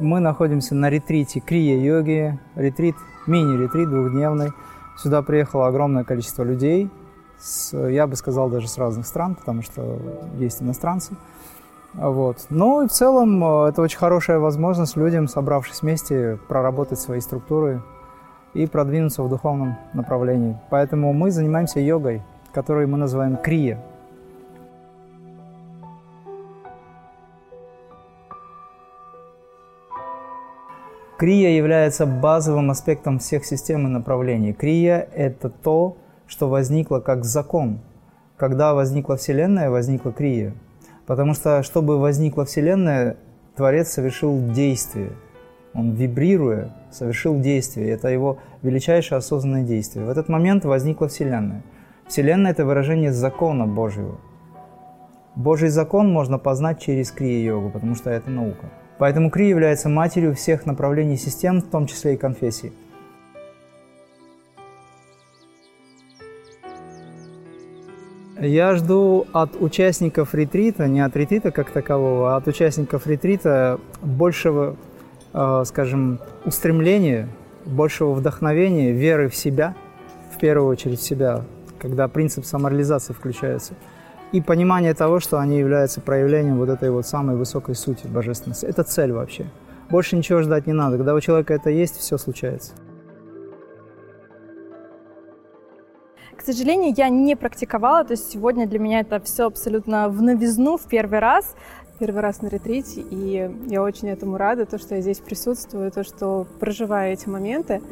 Мы находимся на ретрите крия-йоги, ретрит, мини-ретрит двухдневный. Сюда приехало огромное количество людей, с, я бы сказал, даже с разных стран, потому что есть иностранцы. Вот. Но и в целом э, это очень хорошая возможность людям, собравшись вместе, проработать свои структуры и продвинуться в духовном направлении. Поэтому мы занимаемся йогой, которую мы называем крия. Крия является базовым аспектом всех систем и направлений. Крия – это то, что возникло как закон. Когда возникла Вселенная, возникла крия. Потому что, чтобы возникла Вселенная, Творец совершил действие. Он, вибрируя, совершил действие. Это его величайшее осознанное действие. В этот момент возникла Вселенная. Вселенная – это выражение закона Божьего. Божий закон можно познать через крия-йогу, потому что это наука. Поэтому Кри является матерью всех направлений систем, в том числе и конфессий. Я жду от участников ретрита, не от ретрита как такового, а от участников ретрита большего, э, скажем, устремления, большего вдохновения, веры в себя, в первую очередь в себя, когда принцип самореализации включается – и понимание того, что они являются проявлением вот этой вот самой высокой сути божественности. Это цель вообще. Больше ничего ждать не надо. Когда у человека это есть, все случается. К сожалению, я не практиковала, то есть сегодня для меня это все абсолютно в новизну, в первый раз. Первый раз на ретрите, и я очень этому рада, то, что я здесь присутствую, то, что проживаю эти моменты.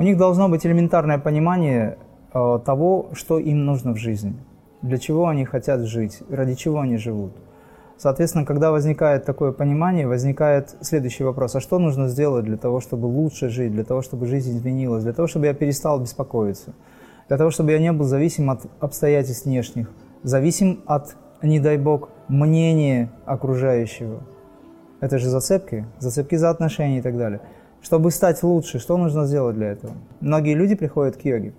У них должно быть элементарное понимание э, того, что им нужно в жизни, для чего они хотят жить, ради чего они живут. Соответственно, когда возникает такое понимание, возникает следующий вопрос. А что нужно сделать для того, чтобы лучше жить, для того, чтобы жизнь изменилась, для того, чтобы я перестал беспокоиться, для того, чтобы я не был зависим от обстоятельств внешних, зависим от, не дай бог, мнения окружающего. Это же зацепки, зацепки за отношения и так далее. Чтобы стать лучше, что нужно сделать для этого? Многие люди приходят к йоге.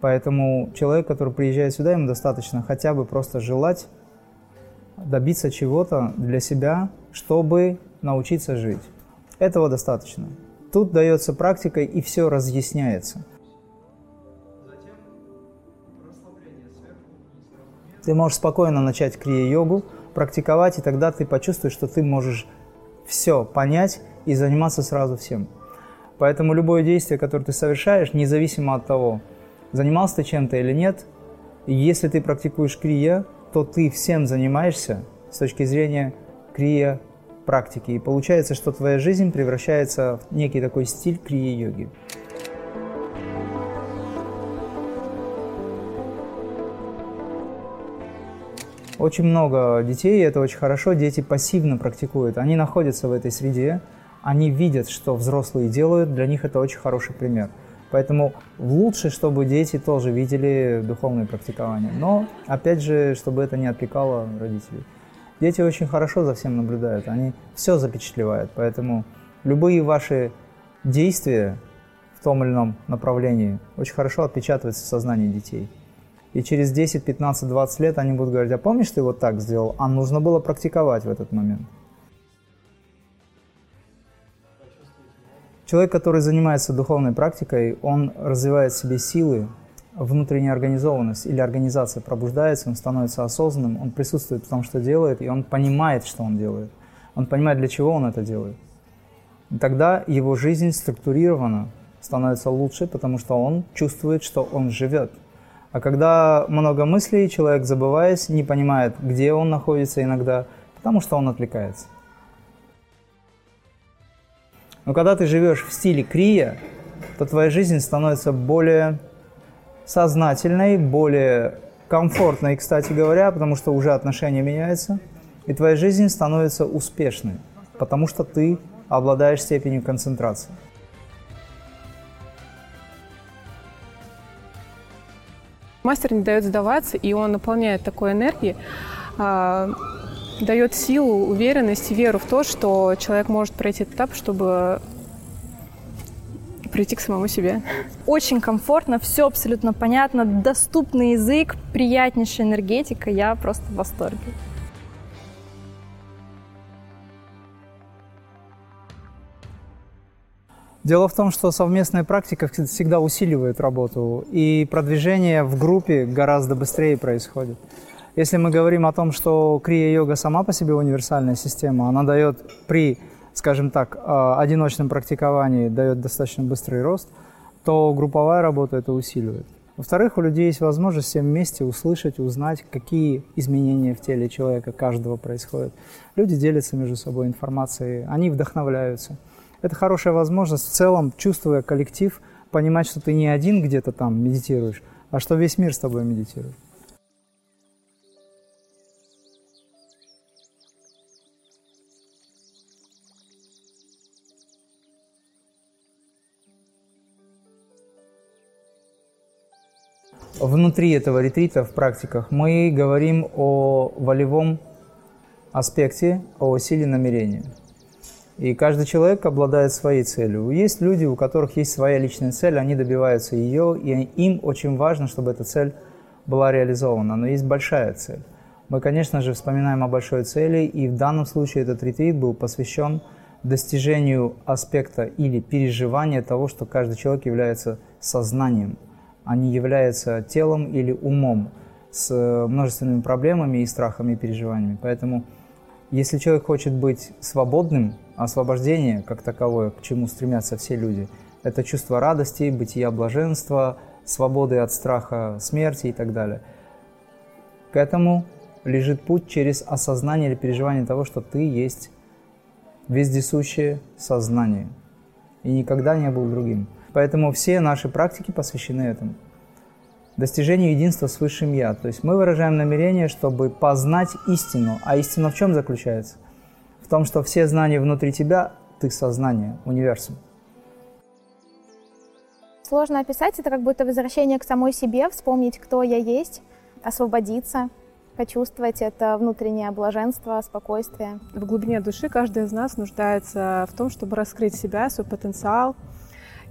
Поэтому человек, который приезжает сюда, ему достаточно хотя бы просто желать добиться чего-то для себя, чтобы научиться жить. Этого достаточно. Тут дается практика, и все разъясняется. Ты можешь спокойно начать крия-йогу, практиковать, и тогда ты почувствуешь, что ты можешь все понять и заниматься сразу всем. Поэтому любое действие, которое ты совершаешь, независимо от того, занимался ты чем-то или нет, если ты практикуешь крия, то ты всем занимаешься с точки зрения крия практики. И получается, что твоя жизнь превращается в некий такой стиль крия-йоги. Очень много детей, это очень хорошо, дети пассивно практикуют. Они находятся в этой среде, они видят, что взрослые делают, для них это очень хороший пример. Поэтому лучше, чтобы дети тоже видели духовное практикование. Но, опять же, чтобы это не отвлекало родителей. Дети очень хорошо за всем наблюдают, они все запечатлевают. Поэтому любые ваши действия в том или ином направлении очень хорошо отпечатываются в сознании детей. И через 10, 15, 20 лет они будут говорить, а помнишь, ты вот так сделал? А нужно было практиковать в этот момент. Человек, который занимается духовной практикой, он развивает в себе силы, внутренняя организованность или организация пробуждается, он становится осознанным, он присутствует в том, что делает, и он понимает, что он делает. Он понимает, для чего он это делает. И тогда его жизнь структурирована, становится лучше, потому что он чувствует, что он живет. А когда много мыслей, человек, забываясь, не понимает, где он находится иногда, потому что он отвлекается. Но когда ты живешь в стиле крия, то твоя жизнь становится более сознательной, более комфортной, кстати говоря, потому что уже отношения меняются, и твоя жизнь становится успешной, потому что ты обладаешь степенью концентрации. Мастер не дает сдаваться, и он наполняет такой энергией, а, дает силу, уверенность, веру в то, что человек может пройти этот этап, чтобы прийти к самому себе. Очень комфортно, все абсолютно понятно, доступный язык, приятнейшая энергетика. Я просто в восторге. Дело в том, что совместная практика всегда усиливает работу, и продвижение в группе гораздо быстрее происходит. Если мы говорим о том, что крия-йога сама по себе универсальная система, она дает при, скажем так, а, одиночном практиковании дает достаточно быстрый рост, то групповая работа это усиливает. Во-вторых, у людей есть возможность всем вместе услышать, узнать, какие изменения в теле человека каждого происходят. Люди делятся между собой информацией, они вдохновляются. Это хорошая возможность в целом, чувствуя коллектив, понимать, что ты не один где-то там медитируешь, а что весь мир с тобой медитирует. Внутри этого ретрита в практиках мы говорим о волевом аспекте, о силе намерения. И каждый человек обладает своей целью. Есть люди, у которых есть своя личная цель, они добиваются ее, и им очень важно, чтобы эта цель была реализована. Но есть большая цель. Мы, конечно же, вспоминаем о большой цели, и в данном случае этот ретрит был посвящен достижению аспекта или переживания того, что каждый человек является сознанием, они являются телом или умом с множественными проблемами и страхами и переживаниями. Поэтому, если человек хочет быть свободным, освобождение как таковое, к чему стремятся все люди, это чувство радости, бытия блаженства, свободы от страха смерти и так далее. К этому лежит путь через осознание или переживание того, что ты есть вездесущее сознание и никогда не был другим. Поэтому все наши практики посвящены этому. Достижению единства с Высшим Я. То есть мы выражаем намерение, чтобы познать истину. А истина в чем заключается? В том, что все знания внутри тебя – ты сознание, универсум. Сложно описать, это как будто возвращение к самой себе, вспомнить, кто я есть, освободиться, почувствовать это внутреннее блаженство, спокойствие. В глубине души каждый из нас нуждается в том, чтобы раскрыть себя, свой потенциал,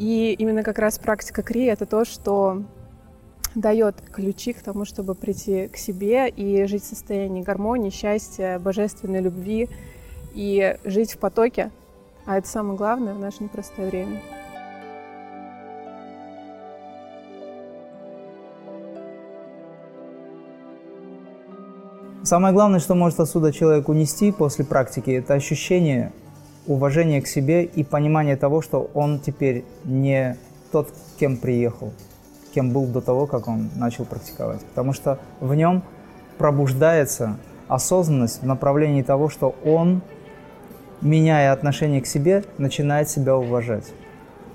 и именно как раз практика Кри — это то, что дает ключи к тому, чтобы прийти к себе и жить в состоянии гармонии, счастья, божественной любви и жить в потоке. А это самое главное в наше непростое время. Самое главное, что может отсюда человек унести после практики, это ощущение уважение к себе и понимание того, что он теперь не тот, кем приехал, кем был до того, как он начал практиковать. Потому что в нем пробуждается осознанность в направлении того, что он, меняя отношение к себе, начинает себя уважать.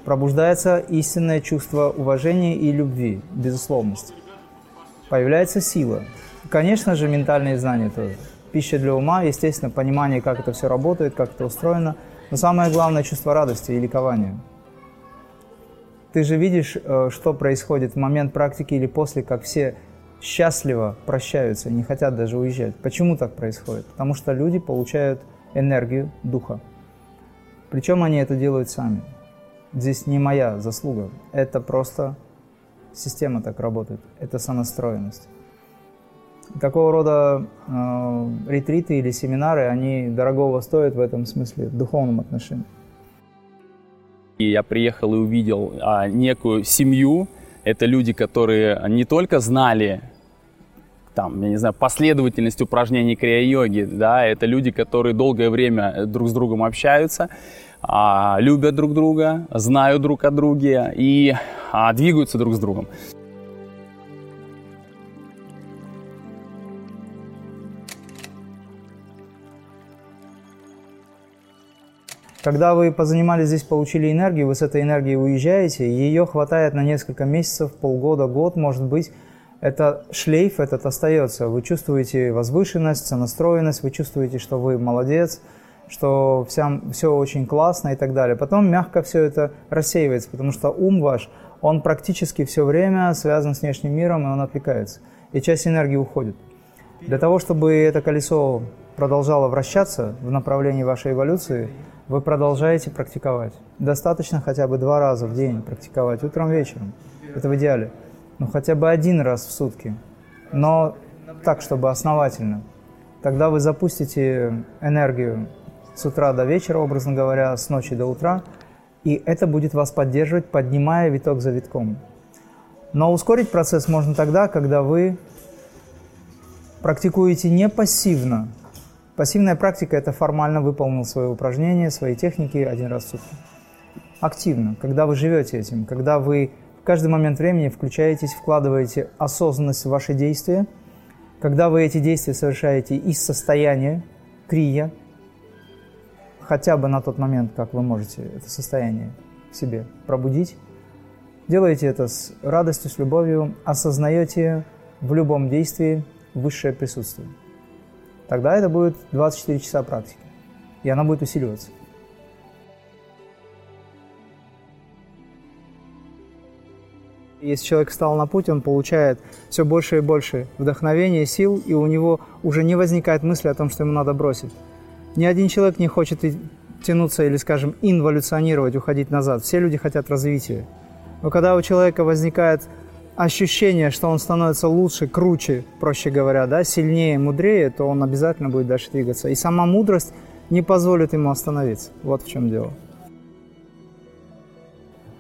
Пробуждается истинное чувство уважения и любви, безусловности. Появляется сила. Конечно же, ментальные знания тоже пища для ума, естественно, понимание, как это все работает, как это устроено. Но самое главное – чувство радости и ликования. Ты же видишь, э, что происходит в момент практики или после, как все счастливо прощаются не хотят даже уезжать. Почему так происходит? Потому что люди получают энергию духа. Причем они это делают сами. Здесь не моя заслуга. Это просто система так работает. Это сонастроенность. Такого рода э, ретриты или семинары, они дорогого стоят в этом смысле, в духовном отношении. И я приехал и увидел а, некую семью. Это люди, которые не только знали там, я не знаю, последовательность упражнений крия-йоги, да, это люди, которые долгое время друг с другом общаются, а, любят друг друга, знают друг о друге и а, двигаются друг с другом. Когда вы позанимались здесь, получили энергию, вы с этой энергией уезжаете, ее хватает на несколько месяцев, полгода, год, может быть. Это шлейф этот остается. Вы чувствуете возвышенность, сонастроенность, вы чувствуете, что вы молодец, что вся, все очень классно и так далее. Потом мягко все это рассеивается, потому что ум ваш, он практически все время связан с внешним миром, и он отвлекается. И часть энергии уходит. Для того, чтобы это колесо продолжало вращаться в направлении вашей эволюции, вы продолжаете практиковать. Достаточно хотя бы два раза в день практиковать, утром, вечером. Это в идеале. Ну, хотя бы один раз в сутки. Но так, чтобы основательно. Тогда вы запустите энергию с утра до вечера, образно говоря, с ночи до утра, и это будет вас поддерживать, поднимая виток за витком. Но ускорить процесс можно тогда, когда вы практикуете не пассивно. Пассивная практика – это формально выполнил свое упражнение, свои техники один раз в сутки. Активно, когда вы живете этим, когда вы в каждый момент времени включаетесь, вкладываете осознанность в ваши действия, когда вы эти действия совершаете из состояния крия, хотя бы на тот момент, как вы можете это состояние в себе пробудить, делаете это с радостью, с любовью, осознаете в любом действии высшее присутствие – тогда это будет 24 часа практики, и она будет усиливаться. Если человек встал на путь, он получает все больше и больше вдохновения, сил, и у него уже не возникает мысли о том, что ему надо бросить. Ни один человек не хочет тянуться или, скажем, инволюционировать, уходить назад. Все люди хотят развития. Но когда у человека возникает ощущение, что он становится лучше, круче, проще говоря, да, сильнее, мудрее, то он обязательно будет дальше двигаться. И сама мудрость не позволит ему остановиться. Вот в чем дело.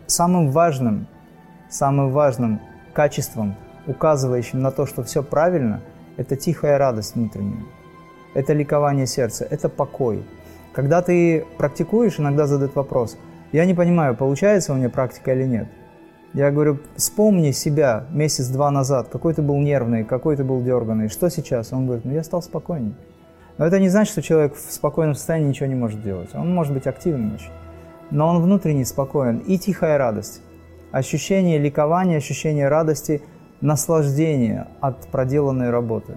Самым важным, самым важным качеством, указывающим на то, что все правильно, это тихая радость внутренняя. Это ликование сердца, это покой. Когда ты практикуешь, иногда задают вопрос, я не понимаю, получается у меня практика или нет – я говорю, вспомни себя месяц-два назад, какой ты был нервный, какой ты был дерганный, что сейчас? Он говорит, ну я стал спокойнее. Но это не значит, что человек в спокойном состоянии ничего не может делать. Он может быть активным очень. Но он внутренне спокоен. И тихая радость. Ощущение ликования, ощущение радости, наслаждение от проделанной работы.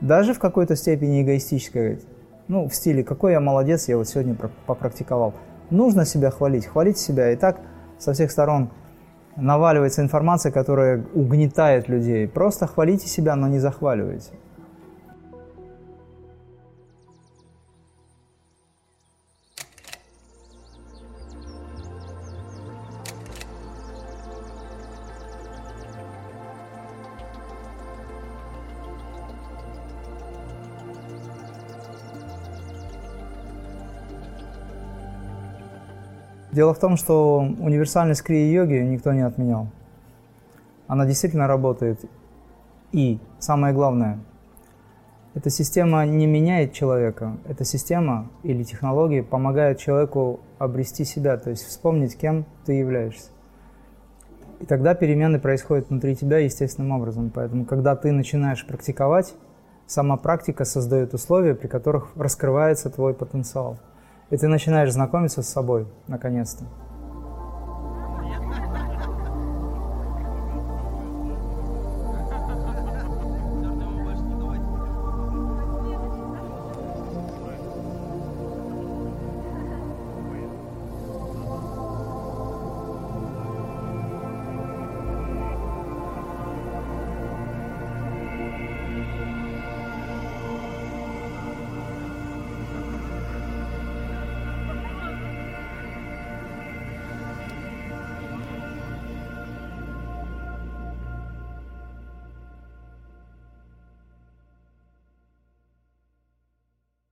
Даже в какой-то степени эгоистической, ну, в стиле «какой я молодец, я вот сегодня попрактиковал». Нужно себя хвалить, хвалить себя. И так со всех сторон – наваливается информация, которая угнетает людей. Просто хвалите себя, но не захваливайте. Дело в том, что универсальность крия-йоги никто не отменял. Она действительно работает. И самое главное, эта система не меняет человека. Эта система или технологии помогают человеку обрести себя, то есть вспомнить, кем ты являешься. И тогда перемены происходят внутри тебя естественным образом. Поэтому, когда ты начинаешь практиковать, сама практика создает условия, при которых раскрывается твой потенциал и ты начинаешь знакомиться с собой, наконец-то.